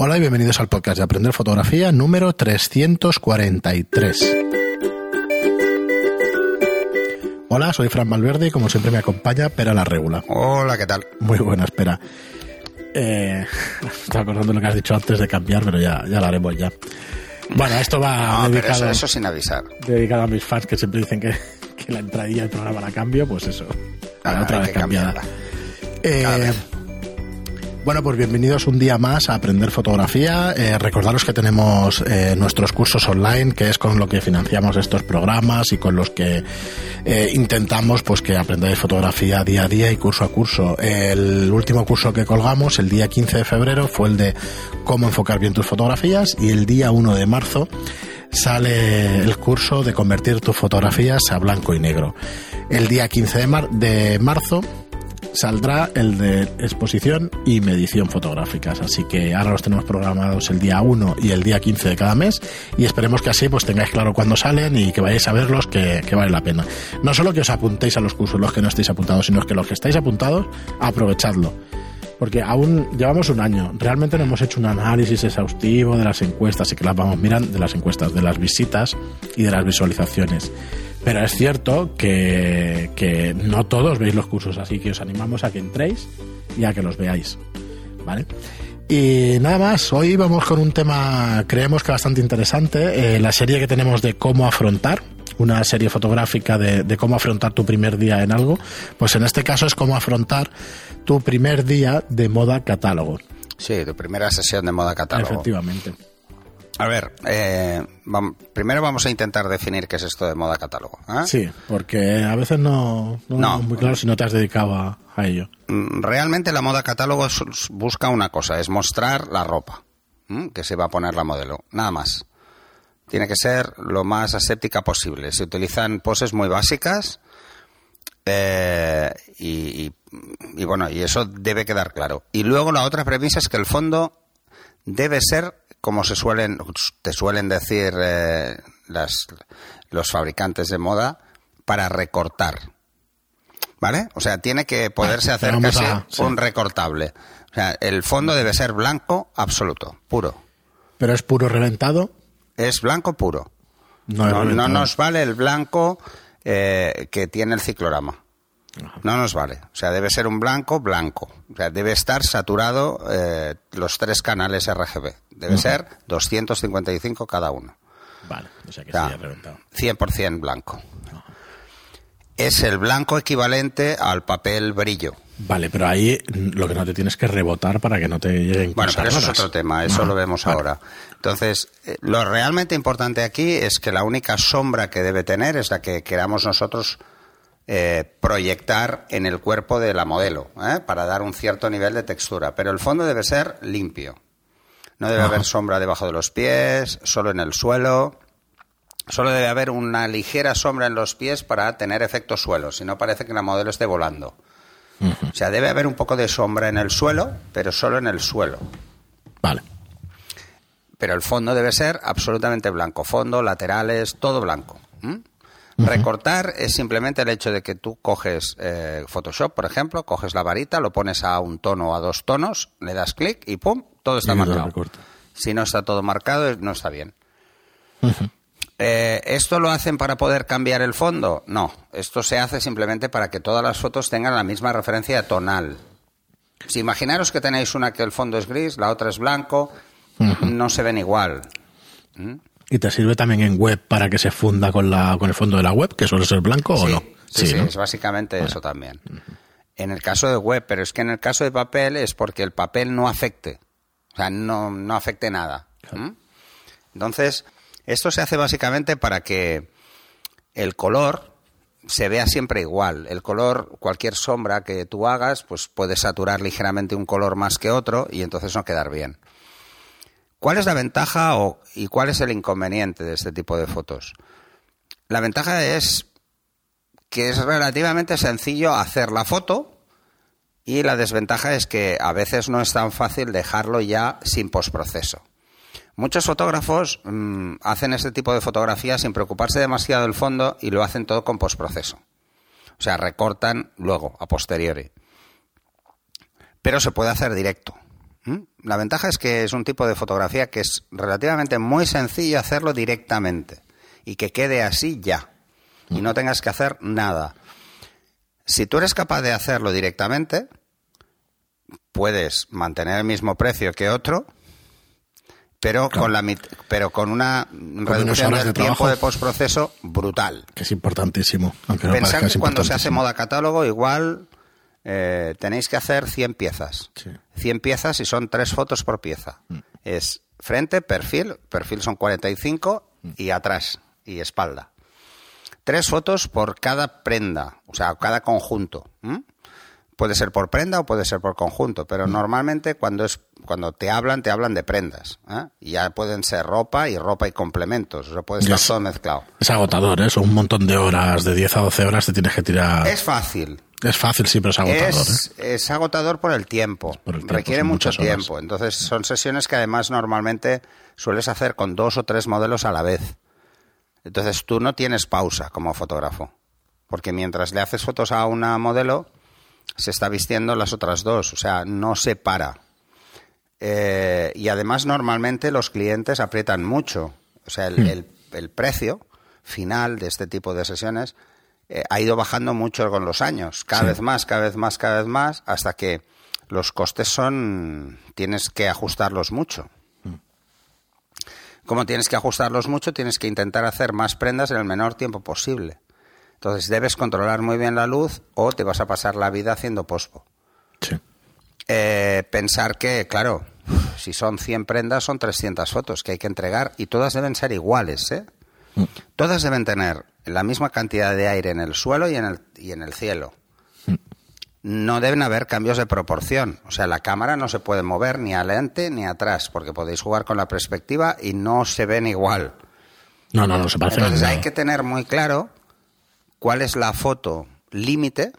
Hola y bienvenidos al podcast de Aprender Fotografía número 343. Hola, soy Fran Valverde y como siempre me acompaña Pera la Regula. Hola, ¿qué tal? Muy buena, espera. Eh, estaba acordando lo que has dicho antes de cambiar, pero ya, ya lo haremos ya. Bueno, esto va No, dedicado, eso, eso sin avisar. dedicado a mis fans que siempre dicen que, que la entradilla del programa la cambio, pues eso. Ah, otra vez cambiada. cambiarla. Eh. Bueno, pues bienvenidos un día más a Aprender Fotografía. Eh, recordaros que tenemos eh, nuestros cursos online, que es con lo que financiamos estos programas y con los que eh, intentamos pues que aprendáis fotografía día a día y curso a curso. El último curso que colgamos, el día 15 de febrero, fue el de cómo enfocar bien tus fotografías y el día 1 de marzo sale el curso de convertir tus fotografías a blanco y negro. El día 15 de, mar- de marzo saldrá el de exposición y medición fotográficas. Así que ahora los tenemos programados el día 1 y el día 15 de cada mes y esperemos que así pues tengáis claro cuándo salen y que vayáis a verlos que, vale la pena. No solo que os apuntéis a los cursos los que no estéis apuntados, sino que los que estáis apuntados, aprovechadlo. Porque aún llevamos un año. Realmente no hemos hecho un análisis exhaustivo de las encuestas y que las vamos mirando, de las encuestas, de las visitas y de las visualizaciones. Pero es cierto que, que no todos veis los cursos, así que os animamos a que entréis y a que los veáis. ¿Vale? Y nada más, hoy vamos con un tema, creemos que bastante interesante, eh, la serie que tenemos de cómo afrontar, una serie fotográfica de, de cómo afrontar tu primer día en algo, pues en este caso es cómo afrontar tu primer día de moda catálogo. Sí, tu primera sesión de moda catálogo. Efectivamente. A ver, eh, primero vamos a intentar definir qué es esto de moda catálogo. ¿eh? Sí, porque a veces no, no, No. es muy claro si no te has dedicado a, a ello. Mm, Realmente la moda catálogo es- busca una cosa, es mostrar la ropa que se va a poner la modelo, nada más. Tiene que ser lo más aséptica posible. Se utilizan poses muy básicas eh, y, y- y bueno, y eso debe quedar claro. Y luego la otra premisa es que el fondo debe ser como se suelen te suelen decir eh, las, los fabricantes de moda para recortar. ¿Vale? O sea, tiene que poderse hacer casi a- sí. un recortable. O sea, el fondo debe ser blanco absoluto, puro. Pero es puro reventado. Es blanco puro. No, nos vale el blanco eh, que tiene el ciclorama. No nos vale. O sea, debe ser un blanco blanco. O sea, debe estar saturado eh, los tres canales RGB. Debe ser 255 cada uno. Vale, o sea que Ya. sí, es reventado. 100% blanco. Es el blanco equivalente al papel brillo. Vale, pero ahí lo que no te tienes que rebotar para que no te lleguen Bueno, pero eso es otro tema, eso lo vemos vale. ahora. Entonces, eh, lo realmente importante aquí es que la única sombra que debe tener es la que queramos nosotros eh, proyectar en el cuerpo de la modelo, ¿eh? para dar un cierto nivel de textura. Pero el fondo debe ser limpio. No debe Ajá. haber sombra debajo de los pies, solo en el suelo. Solo debe haber una ligera sombra en los pies para tener efecto suelo, si no parece que la modelo esté volando. O sea, debe haber un poco de sombra en el suelo, pero solo en el suelo. Vale. Pero el fondo debe ser absolutamente blanco. Fondo, laterales, todo blanco. Recortar es simplemente el hecho de que tú coges eh, Photoshop, por ejemplo, coges la varita, lo pones a un tono o a dos tonos, le das clic y ¡pum! Todo está Y marcado. Si no está todo marcado, no está bien. Eh, ¿Esto lo hacen para poder cambiar el fondo? No, esto se hace simplemente para que todas las fotos tengan la misma referencia tonal. Si imaginaros que tenéis una que el fondo es gris, la otra es blanco, no se ven igual. ¿Y te sirve también en web para que se funda con, la, con el fondo de la web, que suele ser blanco o no? sí, sí, ¿no? es básicamente eso también. En el caso de web, pero es que en el caso de papel es porque el papel no afecte. O sea, no, no afecte nada. ¿Mm? Entonces, esto se hace básicamente para que el color se vea siempre igual. El color, cualquier sombra que tú hagas, pues puede saturar ligeramente un color más que otro y entonces no quedar bien. ¿Cuál es la ventaja o, y cuál es el inconveniente de este tipo de fotos? La ventaja es que es relativamente sencillo hacer la foto y la desventaja es que a veces no es tan fácil dejarlo ya sin postproceso. Muchos fotógrafos mm, hacen este tipo de fotografías sin preocuparse demasiado del fondo y lo hacen todo con postproceso. O sea, recortan luego, a posteriori. Pero se puede hacer directo. La ventaja es que es un tipo de fotografía que es relativamente muy sencillo hacerlo directamente y que quede así ya y no tengas que hacer nada. Si tú eres capaz de hacerlo directamente, puedes mantener el mismo precio que otro, pero con la pero con una reducción del tiempo de postproceso brutal. Que es importantísimo. Aunque Pensar que cuando se hace moda catálogo, igual eh, tenéis que hacer 100 piezas. 100 piezas y son tres fotos por pieza. Mm. Es frente, perfil, perfil son 45 mm. y atrás y espalda. Tres fotos por cada prenda, o sea, cada conjunto. Puede ser por prenda o puede ser por conjunto, pero mm. normalmente cuando es cuando te hablan, te hablan de prendas. ¿eh? Y ya pueden ser ropa y ropa y complementos. O sea, puede estar todo mezclado. Es agotador, ¿eh? Son un montón de horas, de 10 a 12 horas te tienes que tirar. Es fácil. Es fácil, sí, pero es agotador. Es, ¿eh? agotador por el tiempo. Requiere mucho tiempo. Entonces, son sesiones que además normalmente sueles hacer con dos o tres modelos a la vez. Entonces, tú no tienes pausa como fotógrafo. Porque mientras le haces fotos a una modelo, se está vistiendo las otras dos. O sea, no se para. Eh, y además, normalmente los clientes aprietan mucho. O sea, el hmm. precio final de este tipo de sesiones eh, ha ido bajando mucho con los años, cada vez más, cada vez más, cada vez más, hasta que los costes son, tienes que ajustarlos mucho. Mm. Como tienes que ajustarlos mucho, tienes que intentar hacer más prendas en el menor tiempo posible. Entonces debes controlar muy bien la luz o te vas a pasar la vida haciendo pospo. Eh, pensar que, claro, si son 100 prendas, son 300 fotos que hay que entregar y todas deben ser iguales, ¿eh? Mm. Todas deben tener la misma cantidad de aire en el suelo y en el, y en el cielo. No deben haber cambios de proporción. O sea, la cámara no se puede mover ni adelante ni atrás, porque podéis jugar con la perspectiva y no se ven igual. No, no, no se parecen. Entonces hay que tener muy claro cuál es la foto límite.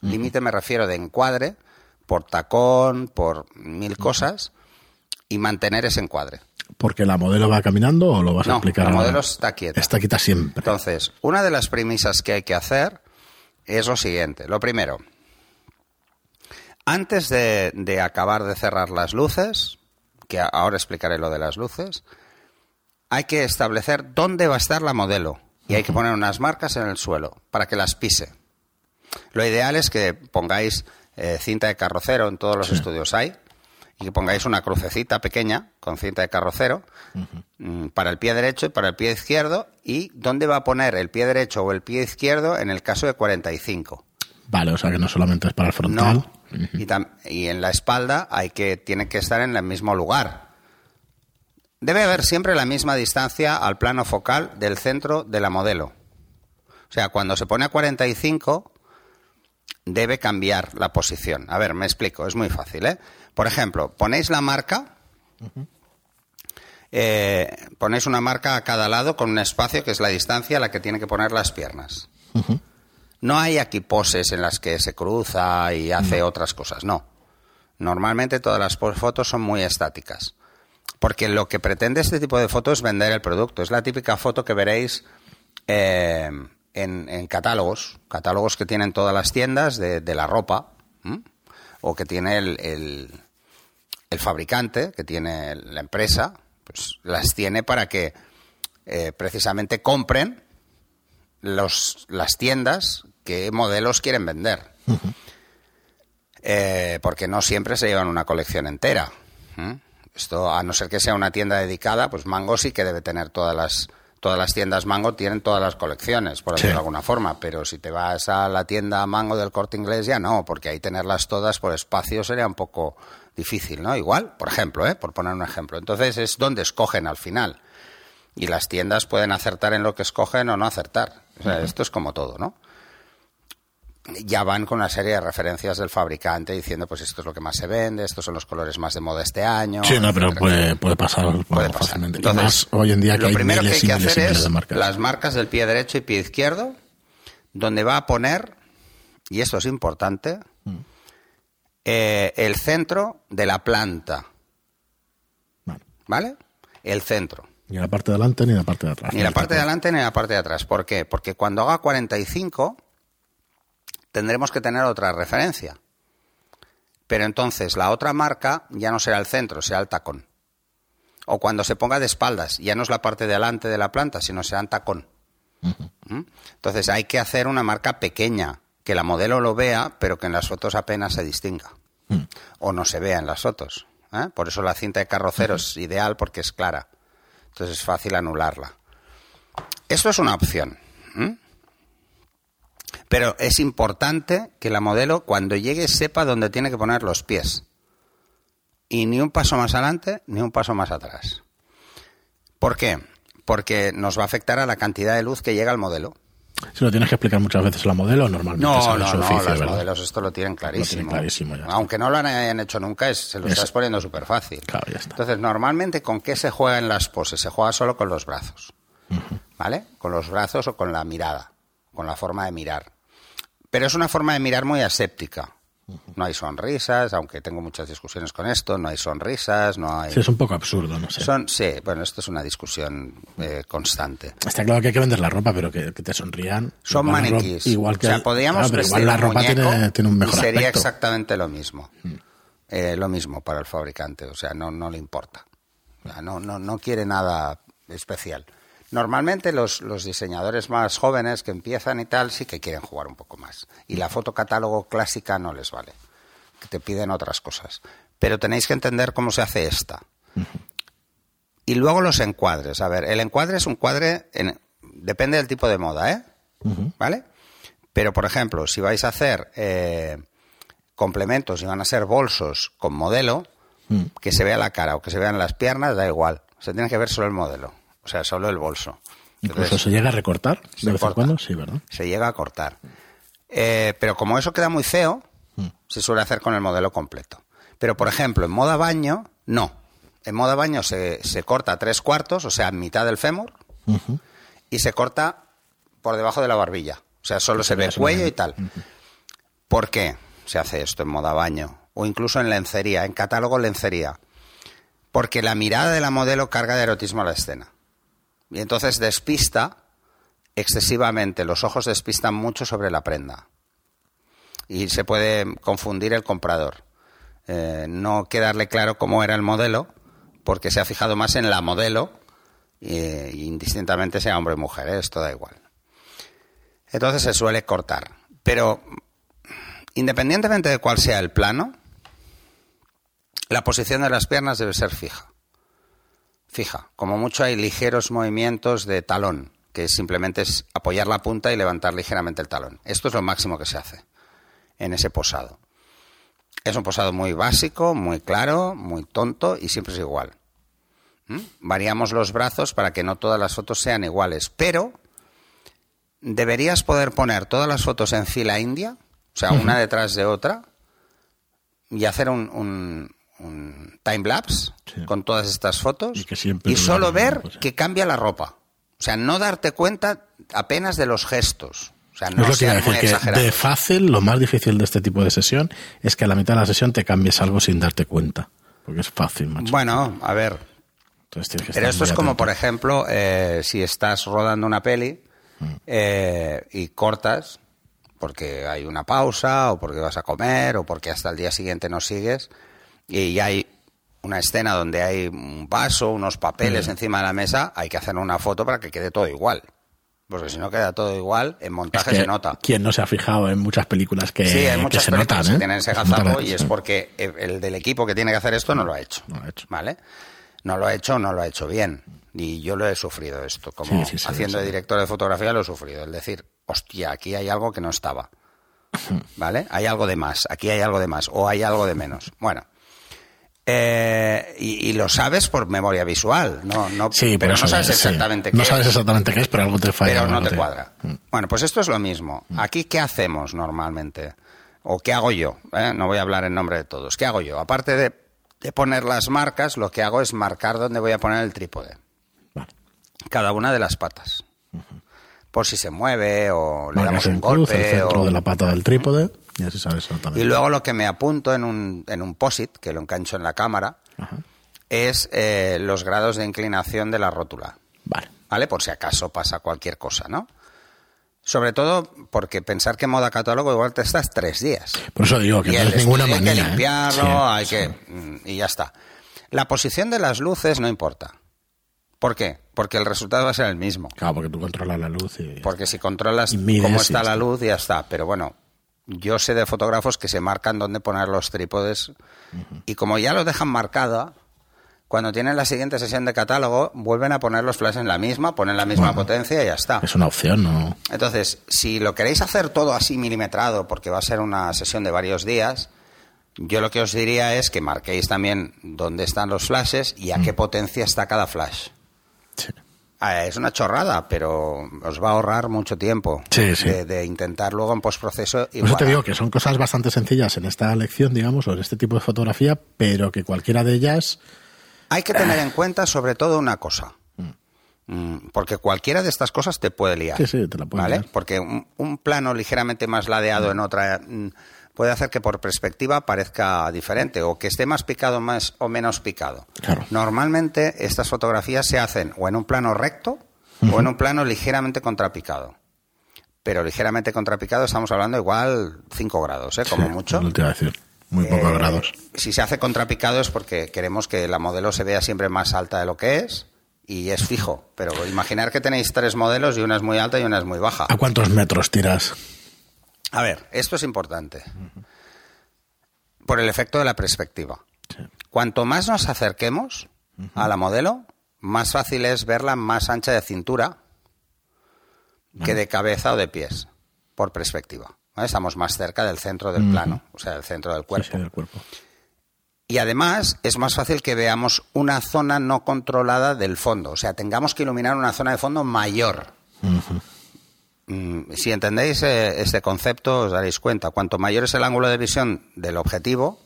Límite me refiero de encuadre, por tacón, por mil cosas, y mantener ese encuadre porque la modelo va caminando o lo vas a explicar? La modelo está quieta. Está quieta siempre. Entonces, una de las premisas que hay que hacer es lo siguiente. Lo primero, antes de, acabar de cerrar las luces, que ahora explicaré lo de las luces, hay que establecer dónde va a estar la modelo y hay que poner unas marcas en el suelo para que las pise. Lo ideal es que pongáis eh, cinta de carrocero, en todos los estudios hay, y que pongáis una crucecita pequeña con cinta de carrocero mm, para el pie derecho y para el pie izquierdo y dónde va a poner el pie derecho o el pie izquierdo en el caso de 45. Vale, o sea que no solamente es para el frontal. y, en la espalda hay que tiene que estar en el mismo lugar. Debe haber siempre la misma distancia al plano focal del centro de la modelo. O sea, cuando se pone a 45 debe cambiar la posición. A ver, me explico, es muy fácil, ¿eh? Por ejemplo, ponéis la marca, eh, ponéis una marca a cada lado con un espacio que es la distancia a la que tiene que poner las piernas. No hay aquí poses en las que se cruza y hace otras cosas, no. Normalmente todas las fotos son muy estáticas. Porque lo que pretende este tipo de foto es vender el producto. Es la típica foto que veréis eh, en, catálogos, catálogos que tienen todas las tiendas de, la ropa o que tiene el, el, fabricante, que tiene la empresa, pues las tiene para que eh, precisamente compren los, las tiendas qué modelos quieren vender. Eh, porque no siempre se llevan una colección entera. Esto, a no ser que sea una tienda dedicada, pues Mango sí que debe tener todas las todas las tiendas Mango tienen todas las colecciones, por decirlo de alguna forma, pero si te vas a la tienda Mango del Corte Inglés ya no, porque ahí tenerlas todas por espacio sería un poco difícil, ¿no? Igual, por ejemplo, ¿eh? por poner un ejemplo. Entonces es donde escogen al final. Y las tiendas pueden acertar en lo que escogen o no acertar. O sea, esto es como todo, ¿no? Ya van con una serie de referencias del fabricante diciendo pues esto es lo que más se vende, estos son los colores más de moda este año. Sí, no, pero puede, puede, pasar, fácilmente. Entonces, hoy en día que lo primero que hay que hacer es las marcas del pie derecho y pie izquierdo, donde va a poner, y esto es importante, mm. eh, el centro de la planta. Vale. El centro. Ni la parte de adelante ni la parte de atrás. Ni la parte de adelante ni la parte de atrás. ¿Por qué? Porque cuando haga 45 tendremos que tener otra referencia. Pero entonces la otra marca ya no será el centro, será el tacón. O cuando se ponga de espaldas, ya no es la parte de delante de la planta, sino será un tacón. ¿Mm? Entonces hay que hacer una marca pequeña, que la modelo lo vea, pero que en las fotos apenas se distinga. Mm. O no se vea en las fotos. ¿eh? Por eso la cinta de carrocero es ideal porque es clara. Entonces es fácil anularla. Esto es una opción. Pero es importante que la modelo cuando llegue sepa dónde tiene que poner los pies. Y ni un paso más adelante ni un paso más atrás. ¿Por qué? Porque nos va a afectar a la cantidad de luz que llega al modelo. Si lo tienes que explicar muchas veces a la modelo, normalmente No, no, su no, oficio, los ¿verdad? modelos esto lo tienen clarísimo. clarísimo, ya. Aunque no lo hayan hecho nunca, es- se lo Es- estás poniendo súper fácil. Claro, ya está. Entonces, normalmente, ¿con qué se juega en las poses? Se juega solo con los brazos. ¿Vale? Con los brazos o con la mirada, con la forma de mirar. Pero es una forma de mirar muy aséptica. No hay sonrisas, aunque tengo muchas discusiones con esto, no hay sonrisas, no hay... Sí, es un poco absurdo, no sé. Son, sí, bueno, esto es una discusión eh, constante. Está claro que hay que vender la ropa, pero que, que te sonrían. Son Igual ropa-. Igual que o sea, podríamos claro, pero vestir igual la ropa tiene, tiene un mejor y sería aspecto. Mm. exactamente lo mismo. Eh, lo mismo para el fabricante, o sea, no, no le importa. O sea, no, no, no quiere nada especial. Normalmente los, los diseñadores más jóvenes que empiezan y tal sí que quieren jugar un poco más. Y la foto catálogo clásica no les vale. Que te piden otras cosas. Pero tenéis que entender cómo se hace esta. Y luego los encuadres. A ver, el encuadre es un cuadre, en- depende del tipo de moda, ¿eh? ¿Vale? Pero, por ejemplo, si vais a hacer eh, complementos y van a ser bolsos con modelo, que se vea la cara o que se vean las piernas, da igual. Se tiene que ver solo el modelo, sea, solo el bolso. Incluso Entonces, se llega a recortar se de vez en cuando, sí, ¿verdad? se llega a cortar. Eh, pero como eso queda muy feo, se suele hacer con el modelo completo. Pero, por ejemplo, en moda baño, no. En moda baño se, se corta tres cuartos, o sea, mitad del fémur, y se corta por debajo de la barbilla. O sea, solo se ve vea cuello y tal. ¿Por qué se hace esto en moda baño? O incluso en lencería, en catálogo lencería. Porque la mirada de la modelo carga de erotismo a la escena. Y entonces despista excesivamente, los ojos despistan mucho sobre la prenda. Y se puede confundir el comprador. Eh, no quedarle claro cómo era el modelo, porque se ha fijado más en la modelo, indistintamente sea hombre o mujer, ¿eh? esto da igual. Entonces se suele cortar. Pero independientemente de cuál sea el plano, la posición de las piernas debe ser fija. Fija. Como mucho hay ligeros movimientos de talón, que simplemente es apoyar la punta y levantar ligeramente el talón. Esto es lo máximo que se hace en ese posado. Es un posado muy básico, muy claro, muy tonto y siempre es igual. ¿Mm? Variamos los brazos para que no todas las fotos sean iguales, pero deberías poder poner todas las fotos en fila india, o sea, una detrás de otra, y hacer un, un, un time lapse Sí. con todas estas fotos Y solo ver mismo, sí. que cambia la ropa. O sea, no darte cuenta apenas de los gestos. O sea, es no lo que decir, que de fácil, lo más difícil de este tipo de sesión es que a la mitad de la sesión te cambies algo sin darte cuenta. Porque es fácil, macho. Bueno, a ver, Entonces tienes que Pero esto es como, atento. por ejemplo, eh, si estás rodando una peli eh, y cortas porque hay una pausa o porque vas a comer o porque hasta el día siguiente no sigues y hay una escena donde hay un vaso, unos papeles encima de la mesa, hay que hacer una foto para que quede todo igual. Porque si no queda todo igual, en Es montaje que se nota. ¿Quién no se ha fijado en muchas películas que, sí, hay que muchas se películas notan? que ¿eh? tienen ese Se gazapo y es porque el del equipo que tiene que hacer esto no lo ha hecho. No lo ha hecho. ¿Vale? No lo ha hecho, no lo ha hecho bien. Y yo lo he sufrido esto. Como Sí, sí, sí, haciendo de director de fotografía lo he sufrido. El decir, hostia, aquí hay algo que no estaba. ¿Vale? Hay algo de más, aquí hay algo de más, o hay algo de menos. Bueno. Eh, y, y lo sabes por memoria visual, no, no, Sí, pero no sabes sí. exactamente qué No sabes es exactamente qué es, pero algo te falla. pero no te cuadra. Bueno, pues esto es lo mismo. Aquí, ¿qué hacemos normalmente? ¿O qué hago yo? ¿Eh? No voy a hablar en nombre de todos. ¿Qué hago yo? Aparte de, de poner las marcas, lo que hago es marcar dónde voy a poner el trípode. Vale. Cada una de las patas. Por si se mueve o le Marcas damos un en cruz, el golpe. centro o- de la pata del trípode y exactamente. Luego lo que me apunto en un, en un POSIT, que lo engancho en la cámara, Ajá. es eh, los grados de inclinación de la rótula. Vale. ¿vale? Por si acaso pasa cualquier cosa, ¿no? Sobre todo porque pensar que moda catálogo igual te estás tres días. Por eso digo que Y no el es ninguna estudio manera. Hay que ¿eh? limpiarlo, hay sí. que. mm, Y ya está. La posición de las luces no importa. ¿Por qué? Porque el resultado va a ser el mismo. Claro, porque tú controlas la luz y... Porque si controlas Y cómo está la luz, ya está. Pero bueno, yo sé de fotógrafos que se marcan dónde poner los trípodes. Y como ya lo dejan marcada, cuando tienen la siguiente sesión de catálogo, vuelven a poner los flashes en la misma, ponen la misma Bueno. potencia y ya está. Es una opción, ¿no? Entonces, si lo queréis hacer todo así milimetrado, porque va a ser una sesión de varios días, yo lo que os diría es que marquéis también dónde están los flashes y a Mm. qué potencia está cada flash. Sí. Es una chorrada, pero os va a ahorrar mucho tiempo Sí, sí. De, de intentar luego en postproceso. Por eso te digo que son cosas bastante sencillas en esta lección, digamos, o en este tipo de fotografía, pero que cualquiera de ellas... Hay que tener en cuenta sobre todo una cosa. Mm, Porque cualquiera de estas cosas te puede liar. Sí, sí, te la puede ¿vale? liar. Porque un, un plano ligeramente más ladeado en otra mm, puede hacer que por perspectiva parezca diferente o que esté más picado más o menos picado. Claro. Normalmente estas fotografías se hacen o en un plano recto o en un plano ligeramente contrapicado. Pero ligeramente contrapicado estamos hablando igual 5 grados, ¿eh? como Sí, mucho. No te iba a decir. Muy pocos Eh, grados. Si se hace contrapicado es porque queremos que la modelo se vea siempre más alta de lo que es y es fijo. Pero imaginar que tenéis tres modelos y una es muy alta y una es muy baja. ¿A cuántos metros tiras? A ver, esto es importante. Por el efecto de la perspectiva. Sí. Cuanto más nos acerquemos a la modelo, más fácil es verla más ancha de cintura que de cabeza o de pies, por perspectiva. ¿vale? Estamos más cerca del centro del plano, o sea, del centro del cuerpo. Sí, sí, del cuerpo. Y además es más fácil que veamos una zona no controlada del fondo, o sea, tengamos que iluminar una zona de fondo mayor. Mm, Si entendéis eh, este concepto, os daréis cuenta. Cuanto mayor es el ángulo de visión del objetivo,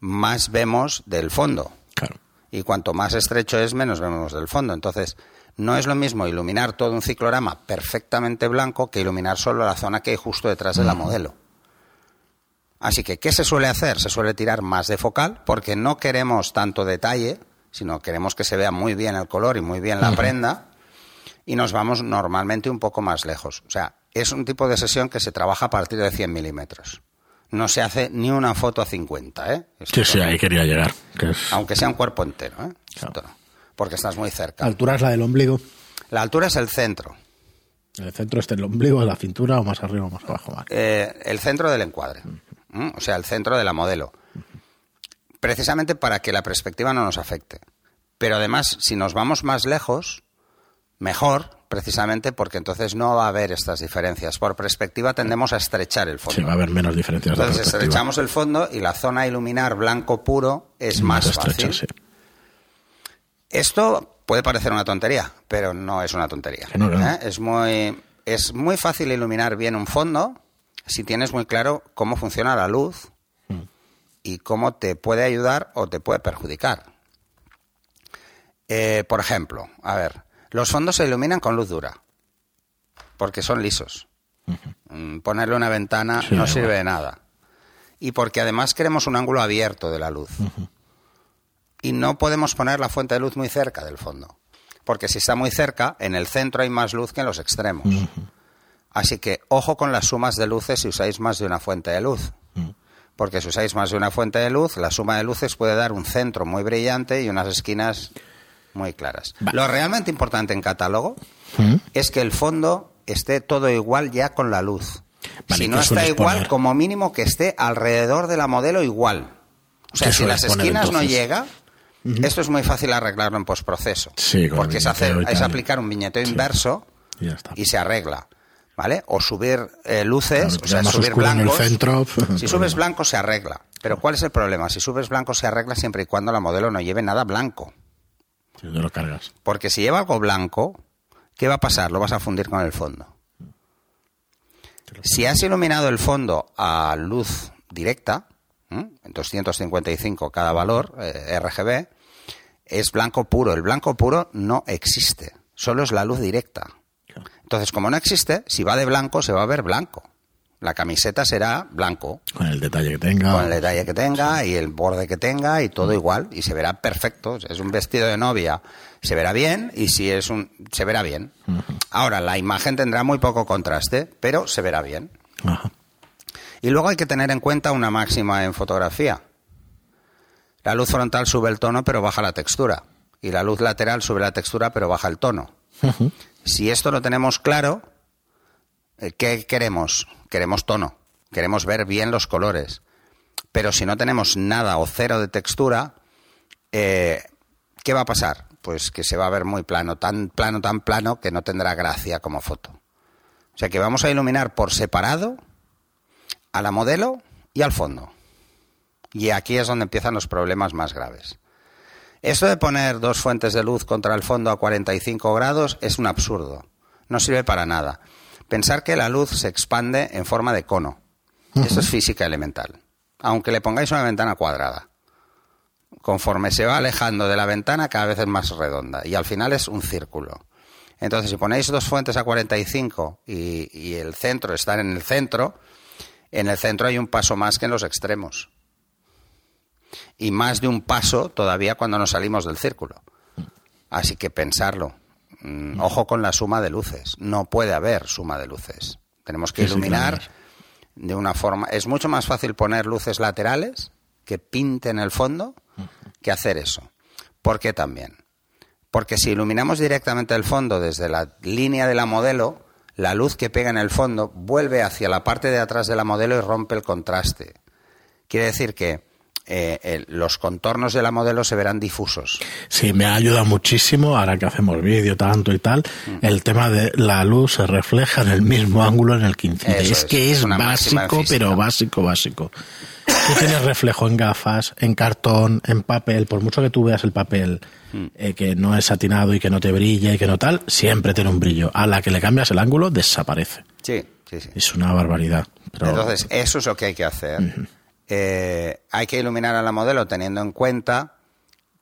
más vemos del fondo. Claro. Y cuanto más estrecho es, menos vemos del fondo. Entonces, no es lo mismo iluminar todo un ciclorama perfectamente blanco que iluminar solo la zona que hay justo detrás de la modelo. Así que, ¿qué se suele hacer? Se suele tirar más de focal porque no queremos tanto detalle, sino queremos que se vea muy bien el color y muy bien la prenda y nos vamos normalmente un poco más lejos. O sea, es un tipo de sesión que se trabaja a partir de 100 milímetros. No se hace ni una foto a 50, ¿eh? Esto Sí, sí, ahí quería llegar. Que es... Aunque sea un cuerpo entero, ¿eh? Claro. Esto no, porque estás muy cerca. ¿Altura es la del ombligo? La altura es el centro, ¿El centro está el ombligo, la cintura o más arriba o más abajo? Vale. eh, el centro del encuadre, o sea, el centro de la modelo. Precisamente para que la perspectiva no nos afecte. Pero además, si nos vamos más lejos, mejor, precisamente porque entonces no va a haber estas diferencias. Por perspectiva tendemos a estrechar el fondo. Sí, va a haber menos diferencias Entonces estrechamos el fondo y la zona a iluminar blanco puro es más, estrecha, fácil. sí. Esto puede parecer una tontería, pero no es una tontería. No, no. ¿eh? Es muy es muy fácil iluminar bien un fondo si tienes muy claro cómo funciona la luz Mm. y cómo te puede ayudar o te puede perjudicar. Eh, por ejemplo, a ver, los fondos se iluminan con luz dura porque son lisos. Mm, Ponerle una ventana Sí, no sirve de nada. Y porque además queremos un ángulo abierto de la luz. Y no podemos poner la fuente de luz muy cerca del fondo. Porque si está muy cerca, en el centro hay más luz que en los extremos. Así que ojo con las sumas de luces si usáis más de una fuente de luz. Porque si usáis más de una fuente de luz, la suma de luces puede dar un centro muy brillante y unas esquinas muy claras. Lo realmente importante en catálogo ¿Mm? es que el fondo esté todo igual ya con la luz. Vale, si ¿qué no está igual, poner? como mínimo que esté alrededor de la modelo igual. O sea, ¿Qué si las poner, esquinas no llega, esto es muy fácil arreglarlo en postproceso. Sí, porque es, hacer, es aplicar un viñeteo inverso Y ya está. y se arregla. ¿Vale? O subir eh, luces, Claro, o sea, subir oscuro en el blancos. centro, si problema. subes blanco se arregla. Pero ¿cuál es el problema? Si subes blanco se arregla siempre y cuando la modelo no lleve nada blanco. Sí, te lo cargas. Porque si lleva algo blanco, ¿qué va a pasar? Lo vas a fundir con el fondo. Si has iluminado el fondo a luz directa, en 255 cada valor, eh, RGB, es blanco puro. El blanco puro no existe, solo es la luz directa. Entonces, como no existe, si va de blanco, se va a ver blanco. La camiseta será blanco. Con el detalle que tenga. Con el detalle que tenga y el borde que tenga y todo igual. Y se verá perfecto. Es un vestido de novia. Se verá bien y si es un... Se verá bien. Ahora, la imagen tendrá muy poco contraste, pero se verá bien. Y luego hay que tener en cuenta una máxima en fotografía. La luz frontal sube el tono pero baja la textura. Y la luz lateral sube la textura pero baja el tono. Si esto lo tenemos claro, ¿qué queremos? Queremos tono, queremos ver bien los colores. Pero si no tenemos nada o cero de textura, eh, ¿qué va a pasar? Pues que se va a ver muy plano, tan plano, tan plano que no tendrá gracia como foto. O sea que vamos a iluminar por separado a la modelo y al fondo. Y aquí es donde empiezan los problemas más graves. Esto de poner dos fuentes de luz contra el fondo a 45 grados es un absurdo. No sirve para nada pensar que la luz se expande en forma de cono. Eso es física elemental. Aunque le pongáis una ventana cuadrada. Conforme se va alejando de la ventana, cada vez es más redonda. Y al final es un círculo. Entonces, si ponéis dos fuentes a 45 y, y el centro está en el centro, en el centro hay un paso más que en los extremos. Y más de un paso todavía cuando nos salimos del círculo. Así que pensarlo. Mm, ojo con la suma de luces. No puede haber suma de luces. Tenemos que iluminar de una forma. Es mucho más fácil poner luces laterales que pinten el fondo que hacer eso. ¿Por qué también? Porque si iluminamos directamente el fondo desde la línea de la modelo, la luz que pega en el fondo vuelve hacia la parte de atrás de la modelo y rompe el contraste. Quiere decir que eh, los contornos de la modelo se verán difusos. Sí, me ha ayudado muchísimo, ahora que hacemos vídeo tanto y tal, mm. el tema de la luz se refleja en el mismo ángulo en el 15. Es, que es, básico, pero básico, básico. Tú tienes reflejo en gafas, en cartón, en papel, por mucho que tú veas el papel mm. eh, que no es satinado y que no te brilla y que no tal, siempre tiene un brillo. A la que le cambias el ángulo, desaparece. Sí, sí, sí. Es una barbaridad. Entonces, eso es lo que hay que hacer. Eh, hay que iluminar a la modelo teniendo en cuenta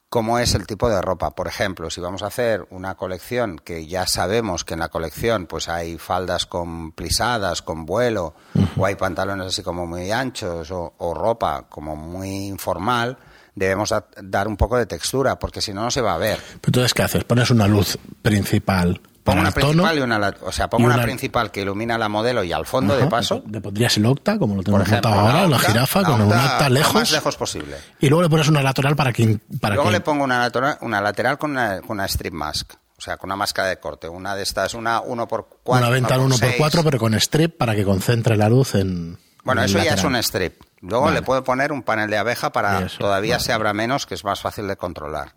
cómo es el tipo de ropa. Por ejemplo, si vamos a hacer una colección que ya sabemos que en la colección pues hay faldas con plisadas, con vuelo, o hay pantalones así como muy anchos, o, o ropa como muy informal, debemos dar un poco de textura, porque si no, no se va a ver. Pero entonces, ¿qué haces? Pones una luz principal Pongo una principal y una, o sea, pongo una... principal que ilumina la modelo y al fondo de paso. Le pondrías el octa, como lo tenemos montado ahora, la jirafa, con un octa lejos. Lo más lejos posible. Y luego le pones una lateral para que. Para luego le pongo una lateral, una lateral con una, con una strip mask. O sea, con una máscara de corte. Una de estas, una 1x4. Una ventana 1x4, pero con strip para que concentre la luz en. Bueno, eso ya es un strip. Luego le puedo poner un panel de abeja para todavía se abra menos, que es más fácil de controlar.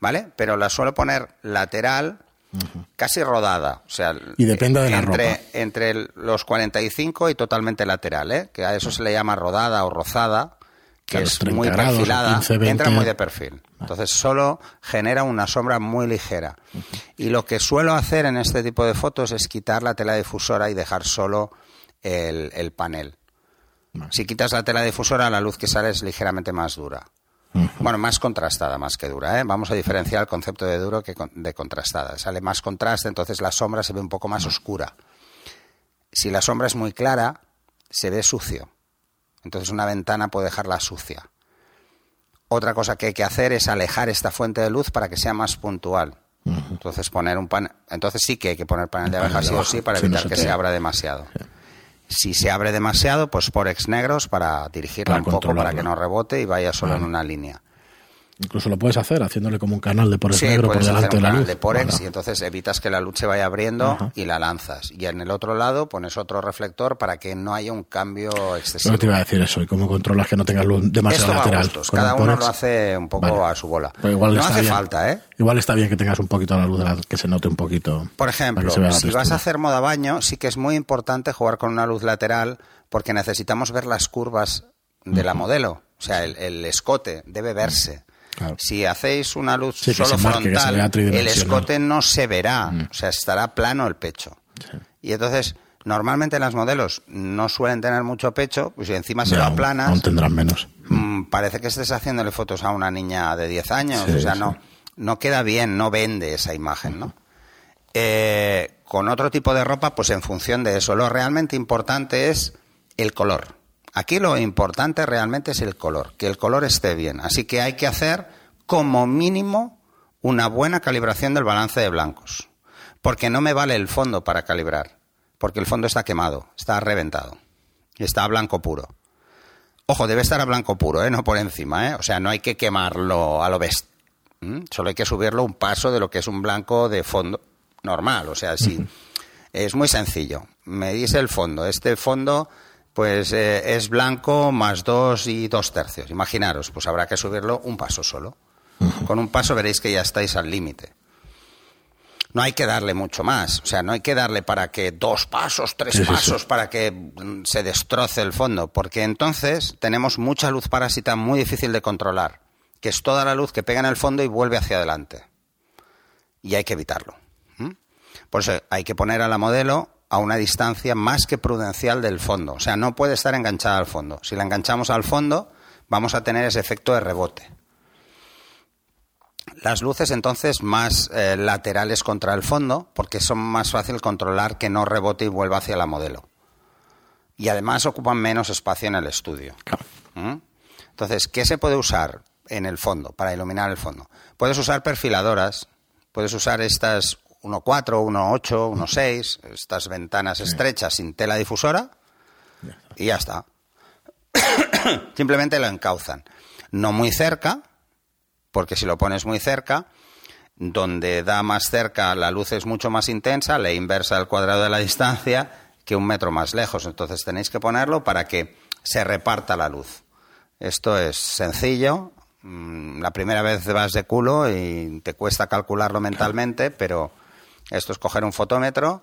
¿Vale? Pero la suelo poner lateral casi rodada. O sea, y depende de la entre, Entre los 45 y totalmente lateral, ¿eh? que a eso se le llama rodada o rozada, que es muy perfilada, entra muy de perfil. Entonces solo genera una sombra muy ligera. Y lo que suelo hacer en este tipo de fotos es quitar la tela difusora y dejar solo el, panel. Si quitas la tela difusora, la luz que sale es ligeramente más dura. Bueno, más contrastada más que dura. ¿eh? Vamos a diferenciar el concepto de duro que de contrastada. Sale más contraste, entonces la sombra se ve un poco más oscura. Si la sombra es muy clara, se ve sucio. Entonces una ventana puede dejarla sucia. Otra cosa que hay que hacer es alejar esta fuente de luz para que sea más puntual. Entonces poner un pan, entonces sí que hay que poner panel de abeja sí o sí para evitar que se abra demasiado. Si se abre demasiado, pues por ex negros para dirigirla un poco para que no rebote y vaya solo en una línea. Incluso lo puedes hacer haciéndole como un canal de Porex negro por delante de la luz. de Porex y entonces evitas que la luz se vaya abriendo y la lanzas. Y en el otro lado pones otro reflector para que no haya un cambio excesivo. No te iba a decir eso. ¿Y cómo controlas que no tengas luz demasiado lateral? Cada uno lo hace un poco a su bola. no hace falta, ¿eh? Igual está bien que tengas un poquito la luz, que se note un poquito. Por ejemplo, si vas a hacer moda baño, sí que es muy importante jugar con una luz lateral porque necesitamos ver las curvas de la modelo. O sea, el escote debe verse. Si hacéis una luz solo frontal, el escote no se verá, mm. o sea, estará plano el pecho. Y entonces, normalmente las modelos no suelen tener mucho pecho, pues si encima se va planas. Aún tendrán menos. Mm, parece que estés haciéndole fotos a una niña de 10 años, o sea, no, no queda bien, no vende esa imagen, ¿no? Eh, con otro tipo de ropa, pues en función de eso. Lo realmente importante es el color. Aquí lo importante realmente es el color, que el color esté bien. Así que hay que hacer como mínimo una buena calibración del balance de blancos. Porque no me vale el fondo para calibrar, porque el fondo está quemado, está reventado está a blanco puro. Ojo, debe estar a blanco puro, ¿eh? no por encima, ¿eh? o sea, no hay que quemarlo a lo best. Solo hay que subirlo un paso de lo que es un blanco de fondo normal, o sea, sí. Es muy sencillo. Me dice el fondo. Este fondo pues eh, es blanco más dos y dos tercios. Imaginaros, pues habrá que subirlo un paso solo. Con un paso veréis que ya estáis al límite. No hay que darle mucho más, o sea, no hay que darle para que dos pasos, tres pasos, para que mm, se destroce el fondo, porque entonces tenemos mucha luz parásita muy difícil de controlar, que es toda la luz que pega en el fondo y vuelve hacia adelante. Y hay que evitarlo. Por eso hay que poner a la modelo a una distancia más que prudencial del fondo. O sea, no puede estar enganchada al fondo. Si la enganchamos al fondo, vamos a tener ese efecto de rebote. Las luces entonces más eh, laterales contra el fondo, porque son más fácil controlar que no rebote y vuelva hacia la modelo. Y además ocupan menos espacio en el estudio. ¿Mm? Entonces, ¿qué se puede usar en el fondo, para iluminar el fondo? Puedes usar perfiladoras, puedes usar estas 1.4, 1.8, 1.6, estas ventanas estrechas sin tela difusora, y ya está. Simplemente lo encauzan. No muy cerca, porque si lo pones muy cerca, donde da más cerca la luz es mucho más intensa, la inversa del cuadrado de la distancia, que un metro más lejos. Entonces tenéis que ponerlo para que se reparta la luz. Esto es sencillo. Mm, la primera vez vas de culo y te cuesta calcularlo mentalmente, pero esto es coger un fotómetro,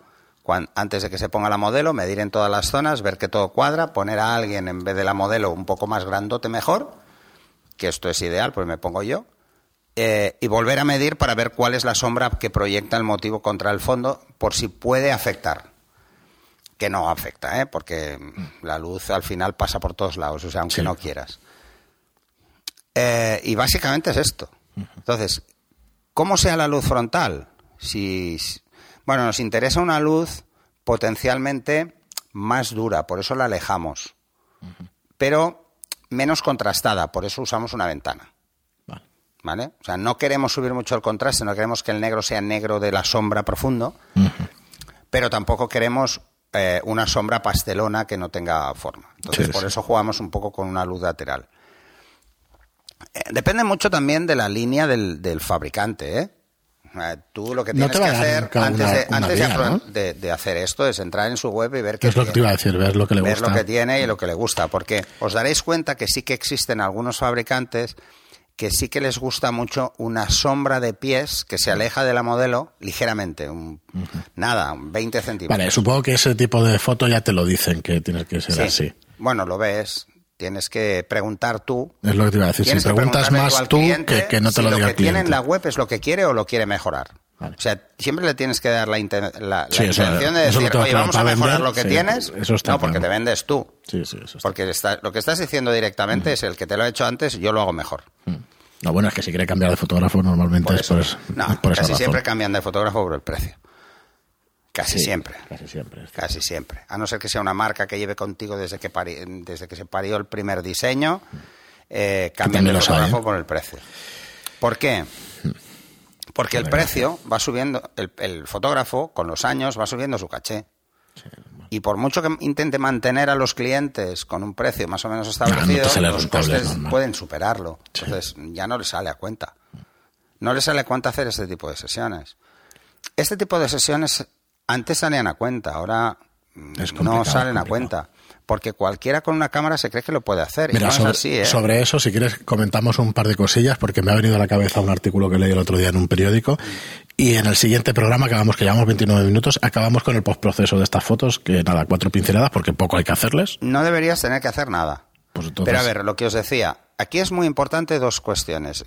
antes de que se ponga la modelo, medir en todas las zonas, ver que todo cuadra, poner a alguien en vez de la modelo un poco más grandote mejor, que esto es ideal, pues me pongo yo, eh, y volver a medir para ver cuál es la sombra que proyecta el motivo contra el fondo, por si puede afectar. Que no afecta, ¿eh? porque la luz al final pasa por todos lados, o sea, aunque no quieras. Eh, y básicamente es esto. Entonces, ¿cómo sea la luz frontal? Si, bueno, nos interesa una luz potencialmente más dura, por eso la alejamos, pero menos contrastada, por eso usamos una ventana. Vale. O sea, no queremos subir mucho el contraste, no queremos que el negro sea negro de la sombra profundo, pero tampoco queremos eh, una sombra pastelona que no tenga forma. Entonces, por eso jugamos un poco con una luz lateral. Eh, depende mucho también de la línea del, del fabricante, ¿eh? Tú lo que tienes que hacer antes, de, hacer esto es entrar en su web y ver qué es lo que te iba a decir, ver lo que le gusta. lo que tiene y lo que le gusta, porque os daréis cuenta que sí que existen algunos fabricantes que sí que les gusta mucho una sombra de pies que se aleja de la modelo ligeramente, un, nada, 20 centímetros. Vale, supongo que ese tipo de foto ya te lo dicen que tiene que ser así. Bueno, lo ves, tienes que preguntar tú. Es lo que te iba a decir. Si preguntas más tú, que, no te lo diga Lo que tiene en la web es lo que quiere o lo quiere mejorar. O sea, siempre le tienes que dar la, la, intención de decir, oye, vamos a mejorar lo que tienes. no, porque te vendes tú. Sí, sí, eso porque lo que estás diciendo directamente es el que te lo ha hecho antes, yo lo hago mejor. No, bueno, es que si quiere cambiar de fotógrafo normalmente es por, no, casi siempre cambian de fotógrafo por el precio. Casi siempre. Casi siempre. Casi siempre. A no ser que sea una marca que lleve contigo desde que, desde que se parió el primer diseño, eh, cambian de fotógrafo ¿eh? por el precio. ¿Por qué? Porque el precio va subiendo, el, fotógrafo con los años va subiendo su caché. y por mucho que intente mantener a los clientes con un precio más o menos establecido, los costes pueden superarlo. Entonces ya no le sale a cuenta. No le sale a cuenta hacer este tipo de sesiones. Este tipo de sesiones antes salían a cuenta, ahora no salen a cuenta. Porque cualquiera con una cámara se cree que lo puede hacer. y no sobre, es así, ¿eh? sobre eso, si quieres, comentamos un par de cosillas, porque me ha venido a la cabeza un artículo que leí el otro día en un periódico. Y en el siguiente programa, acabamos, que llevamos 29 minutos, acabamos con el postproceso de estas fotos, que nada, cuatro pinceladas, porque poco hay que hacerles. No deberías tener que hacer nada. Pues Pero a ver, lo que os decía, aquí es muy importante dos cuestiones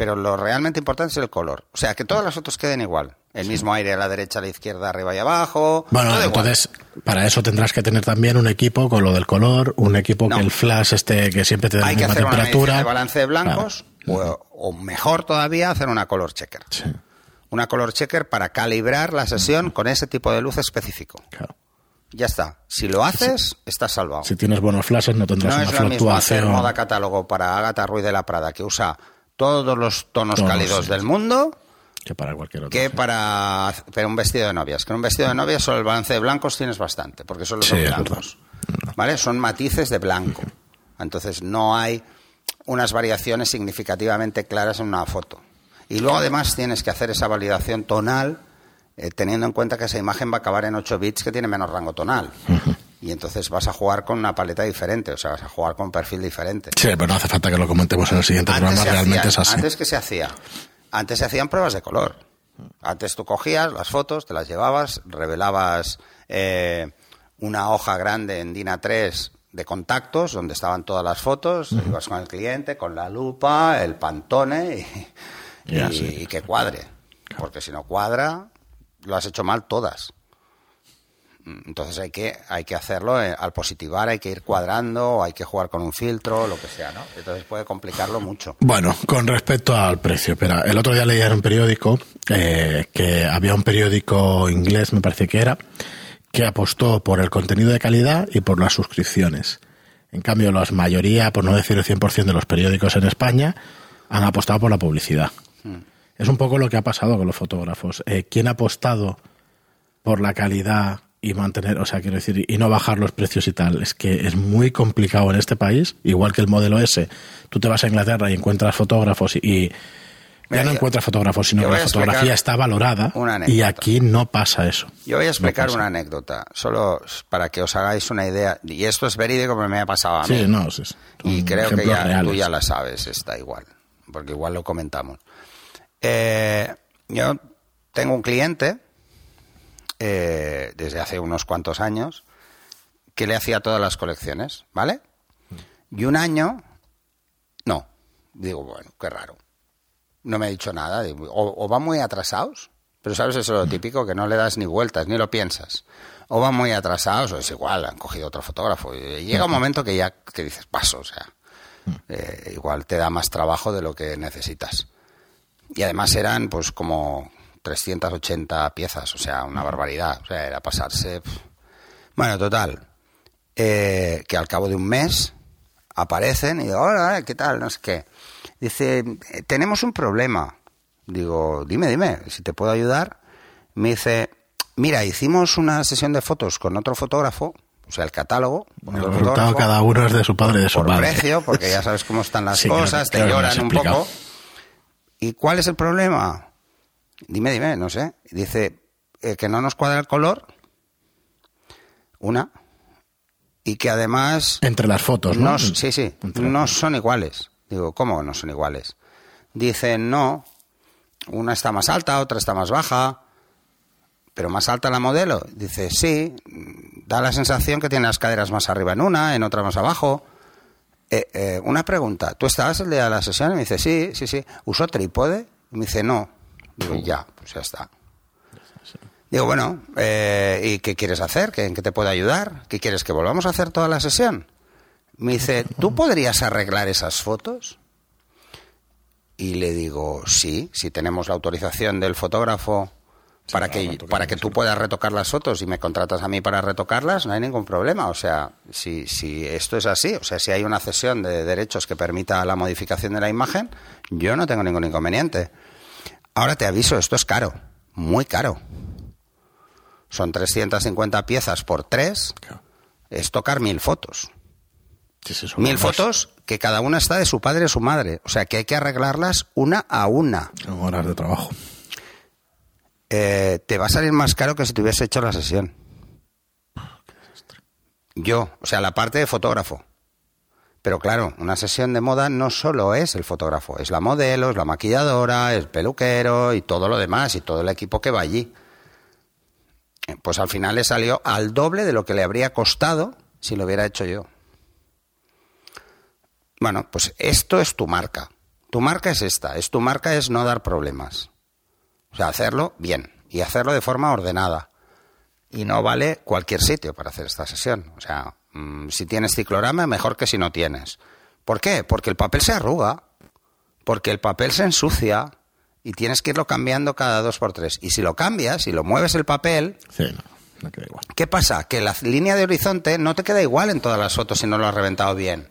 pero lo realmente importante es el color. O sea, que todas las fotos queden igual. El mismo aire a la derecha, a la izquierda, arriba y abajo. Bueno, entonces, para eso tendrás que tener también un equipo con lo del color, un equipo que el flash esté, que siempre te dé la misma temperatura. Que balance de blancos, o, mejor todavía, hacer una color checker. Una color checker para calibrar la sesión con ese tipo de luz específico. Claro. Ya está. Si lo haces, estás salvado. Si tienes buenos flashes, no tendrás no una es lo mismo hacer moda catálogo para Agatha Ruiz de la Prada, que usa todos los tonos, Tonos, cálidos sí. del mundo, que para cualquier otro. que sí. para pero un vestido de novias. Que en un vestido de novias solo el balance de blancos tienes bastante, porque solo son Sí, blancos. ¿Vale? Son matices de blanco. Entonces no hay unas variaciones significativamente claras en una foto. Y luego además tienes que hacer esa validación tonal eh, teniendo en cuenta que esa imagen va a acabar en 8 bits que tiene menos rango tonal. Y entonces vas a jugar con una paleta diferente, o sea, vas a jugar con un perfil diferente. Sí, pero no hace falta que lo comentemos en el siguiente programa, realmente es así. Antes que se hacía. Antes se hacían pruebas de color. Antes tú cogías las fotos, te las llevabas, revelabas eh, una hoja grande en DIN A3 de contactos donde estaban todas las fotos, ibas con el cliente, con la lupa, el pantone y, Ya, y- sí. y que cuadre. Porque si no cuadra, lo has hecho mal todas. Entonces hay que, hay que hacerlo eh, al positivar, hay que ir cuadrando, hay que jugar con un filtro, lo que sea, ¿no? Entonces puede complicarlo mucho. Bueno, con respecto al precio, espera, el otro día leía en un periódico eh, que había un periódico inglés, me parece que era, que apostó por el contenido de calidad y por las suscripciones. En cambio, la mayoría, por no decir el 100% de los periódicos en España, han apostado por la publicidad. Es un poco lo que ha pasado con los fotógrafos. Eh, ¿Quién ha apostado por la calidad y mantener, o sea, quiero decir, y no bajar los precios y tal? Es que es muy complicado en este país, igual que el modelo S. Tú te vas a Inglaterra y encuentras fotógrafos y, ya no encuentras fotógrafos, sino que la fotografía está valorada una y aquí no pasa eso. Yo voy a explicar una anécdota, solo para que os hagáis una idea. Y esto es verídico, pero me ha pasado a mí. Sí, no, sí. Y creo que ya, tú ya la sabes, está igual, porque igual lo comentamos. Eh, yo tengo un cliente eh, desde hace unos cuantos años que le hacía todas las colecciones, ¿vale? Y un año, no. Digo, bueno, qué raro. No me ha dicho nada. O, van muy atrasados, pero sabes, eso es lo típico, que no le das ni vueltas, ni lo piensas. O van muy atrasados, o es igual, han cogido otro fotógrafo. Y llega un momento que ya que dices, paso, o sea, eh, igual te da más trabajo de lo que necesitas. Y además eran, pues, como 380 piezas, o sea, una barbaridad. O sea, era pasarse. Bueno, total. eh, que al cabo de un mes aparecen y digo, hola, ¿qué tal? No sé qué. Dice, "Eh, tenemos un problema. Digo, dime, dime, si te puedo ayudar. Me dice, mira, hicimos una sesión de fotos con otro fotógrafo, o sea, el catálogo. con El otro resultado fotógrafo, cada uno es de su padre y de su por padre. precio, porque ya sabes cómo están las Sí, cosas, te lloran un poco. ¿Y cuál es el problema? Dime, dime, no sé. Dice eh, que no nos cuadra el color, una, y que además Entre las fotos, ¿no? no, sí, sí, Entre- no son iguales. Digo, ¿cómo no son iguales? Dicen, no, una está más alta, otra está más baja, pero más alta la modelo. Dice, sí, da la sensación que tiene las caderas más arriba en una, en otra más abajo. Eh, eh, una pregunta, ¿tú estabas el día de la sesión? Y me dice, sí, sí, sí. ¿Usó trípode? Y me dice, no. Digo, ya, pues ya está. Digo, bueno, eh, ¿y qué quieres hacer? ¿Que- ¿En qué te puedo ayudar? ¿Qué quieres? ¿Que volvamos a hacer toda la sesión? Me dice, ¿tú podrías arreglar esas fotos? Y le digo, sí, si tenemos la autorización del fotógrafo para, para que, para que tú puedas retocar las fotos y me contratas a mí para retocarlas, no hay ningún problema. O sea, si, si esto es así, o sea, si hay una cesión de derechos que permita la modificación de la imagen, yo no tengo ningún inconveniente. Ahora te aviso, esto es caro, muy caro. Son 350 piezas por tres, Claro. es tocar mil fotos. Mil fotos que cada una está de su padre y su madre. O sea que hay que arreglarlas una a una. Son horas de trabajo. Eh, te va a salir más caro que si te hubiese hecho la sesión. Yo, o sea, la parte de fotógrafo. Pero claro, una sesión de moda no solo es el fotógrafo, es la modelo, es la maquilladora, el peluquero y todo lo demás y todo el equipo que va allí. Eh, Pues al final le salió al doble de lo que le habría costado si lo hubiera hecho yo. Bueno, pues esto es tu marca. Tu marca es esta, es tu marca es no dar problemas. O sea, hacerlo bien y hacerlo de forma ordenada. Y no vale cualquier sitio para hacer esta sesión. O sea, si tienes ciclorama, mejor que si no tienes. ¿Por qué? Porque el papel se arruga, porque el papel se ensucia y tienes que irlo cambiando cada dos por tres. Y si lo cambias, si lo mueves el papel, Sí, no. no queda igual. ¿Qué pasa? Que la línea de horizonte no te queda igual en todas las fotos si no lo has reventado bien.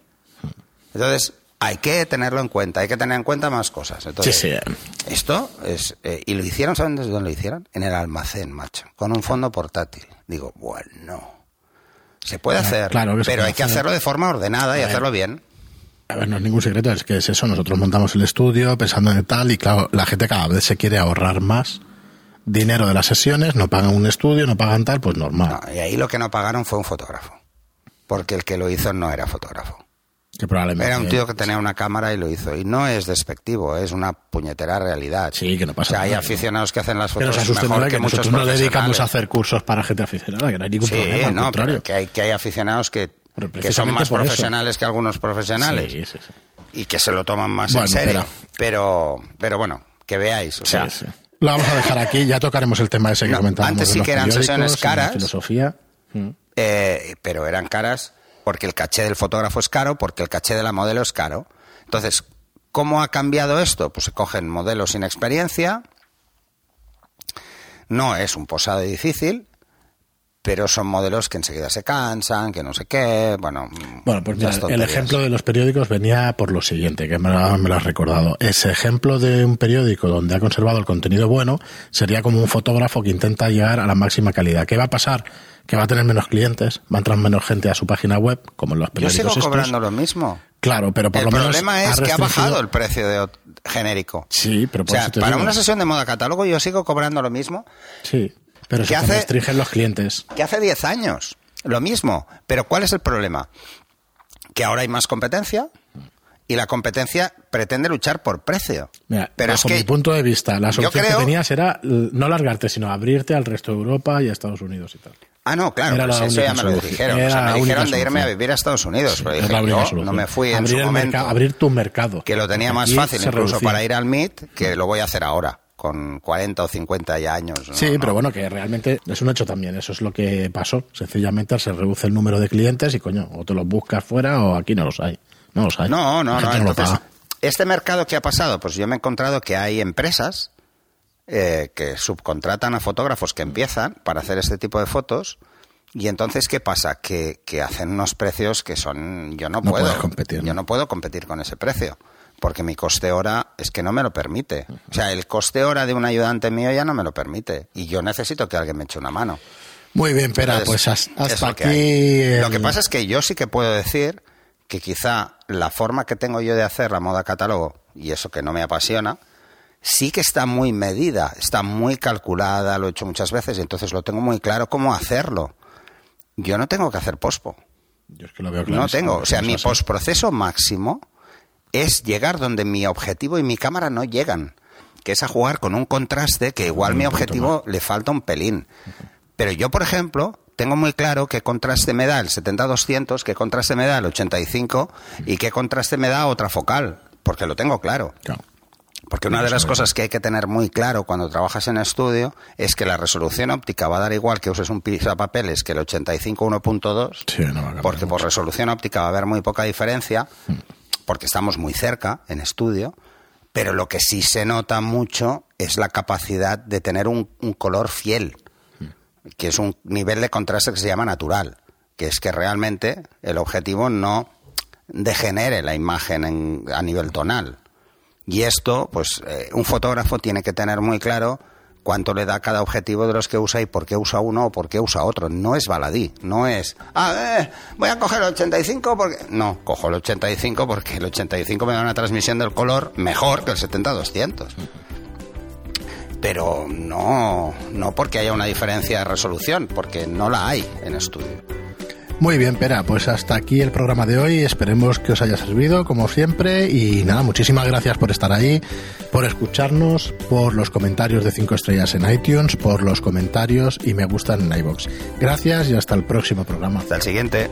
Entonces, hay que tenerlo en cuenta, hay que tener en cuenta más cosas. Entonces, Sí, sí. Esto es... eh, y lo hicieron, ¿saben desde dónde lo hicieron? En el almacén, macho. Con un fondo portátil. Digo, bueno... Se puede Claro, hacer, claro pero hay que hacer. hacerlo de forma ordenada y hacerlo bien. A ver, no es ningún secreto, es que es eso. Nosotros montamos el estudio pensando en tal y claro, la gente cada vez se quiere ahorrar más dinero de las sesiones, no pagan un estudio, no pagan tal, pues normal. No, y ahí lo que no pagaron fue un fotógrafo. Porque el que lo hizo no era fotógrafo. Que probablemente... Era un tío que tenía una cámara y lo hizo. Y no es despectivo, es una puñetera realidad. Sí, que no pasa O sea, hay nada. aficionados que hacen las Pero fotos se asusten mejor que, que muchos no dedicamos a profesionales. hacer cursos para gente aficionada, que no hay ningún Sí, problema, no, contrario. pero que hay, que hay aficionados que, Pero que son más por eso. profesionales que algunos profesionales Sí, sí, sí. y que se lo toman más Bueno, en serio. pero- Pero, pero bueno, que veáis. O sea. Lo vamos a dejar aquí, ya tocaremos el tema ese que No, comentábamos. antes sí que eran sesiones caras. filosofía. Mm. eh, pero eran caras porque el caché del fotógrafo es caro, porque el caché de la modelo es caro. Entonces, ¿cómo ha cambiado esto? Pues se cogen modelos sin experiencia, no es un posado difícil, pero son modelos que enseguida se cansan, que no sé qué, bueno... Bueno, pues mira, el ejemplo de los periódicos venía por lo siguiente, que me lo, me lo has recordado. Ese ejemplo de un periódico donde ha conservado el contenido bueno sería como un fotógrafo que intenta llegar a la máxima calidad. ¿Qué va a pasar? Que va a tener menos clientes, va a entrar menos gente a su página web, como en los Yo periódicos sigo estos. cobrando lo mismo. Claro, pero por el lo menos problema es ha que ha bajado el precio de genérico. Sí, pero O por sea, eso te para digo. una sesión de moda catálogo yo sigo cobrando lo mismo Sí, pero se ¿Qué te hace? restringen los clientes. que hace 10 años. Lo mismo. Pero ¿cuál es el problema? Que ahora hay más competencia y la competencia pretende luchar por precio. Mira, pero es bajo que mi punto de vista, la solución creo- que tenías era l- no largarte, sino abrirte al resto de Europa y a Estados Unidos y tal. Ah, no, claro, Era pues eso ya me lo dijeron. O sea, me dijeron de irme a vivir a Estados Unidos. Sí, pero dije, yo no solución. me fui en abrir su momento. mercado- abrir tu mercado. que lo tenía más fácil incluso reducía. para ir al MIT que lo voy a hacer ahora, con 40 o 50 ya años. ¿no? Sí, No. pero bueno, que realmente es un hecho también. Eso es lo que pasó. Sencillamente se reduce el número de clientes y coño, o te los buscas fuera o aquí no los hay. No los hay. No, no, no. lo Entonces, este mercado que ha pasado, pues yo me he encontrado que hay empresas eh, que subcontratan a fotógrafos que empiezan para hacer este tipo de fotos. Y entonces, ¿qué pasa? Que, que hacen unos precios que son... Yo no, No puedo. competir, Yo ¿no? puedo competir con ese precio. Porque mi coste hora es que no me lo permite. O sea, el coste hora de un ayudante mío ya no me lo permite. Y yo necesito que alguien me eche una mano. Muy bien, Entonces, pues hasta, hasta que aquí. el- Lo que pasa es que yo sí que puedo decir que quizá la forma que tengo yo de hacer la moda catálogo, y eso que no me apasiona, sí que está muy medida, está muy calculada, lo he hecho muchas veces y entonces lo tengo muy claro cómo hacerlo. Yo no tengo que hacer pospo. Yo es que lo veo No tengo. O sea, mi postproceso máximo es llegar donde mi objetivo y mi cámara no llegan, que es a jugar con un contraste que igual mi objetivo le falta un pelín. Pero yo, por ejemplo, tengo muy claro qué contraste me da el 70-200, qué contraste me da el 85 y qué contraste me da otra focal, porque lo tengo claro. Claro. Porque una de las cosas que hay que tener muy claro cuando trabajas en estudio es que la resolución óptica va a dar igual que uses un pisapapeles que el 85 1.2, Sí, no va a cambiar porque por resolución óptica va a haber muy poca diferencia, porque estamos muy cerca en estudio, pero lo que sí se nota mucho es la capacidad de tener un, un color fiel, que es un nivel de contraste que se llama natural, que es que realmente el objetivo no degenere la imagen en- a nivel tonal. Y esto, pues eh, un fotógrafo tiene que tener muy claro cuánto le da cada objetivo de los que usa y por qué usa uno o por qué usa otro. No es baladí, no es, ah, eh, voy a coger el 85 porque... No, cojo el 85 porque el 85 me da una transmisión del color mejor que el 70-200. Pero no, no porque haya una diferencia de resolución, porque no la hay en estudio. Muy bien, Pera, pues hasta aquí el programa de hoy. Esperemos que os haya servido, como siempre. Y nada, muchísimas gracias por estar ahí, por escucharnos, por los comentarios de 5 estrellas en iTunes, por los comentarios y me gustan en iBox. Gracias y hasta el próximo programa. Hasta el siguiente.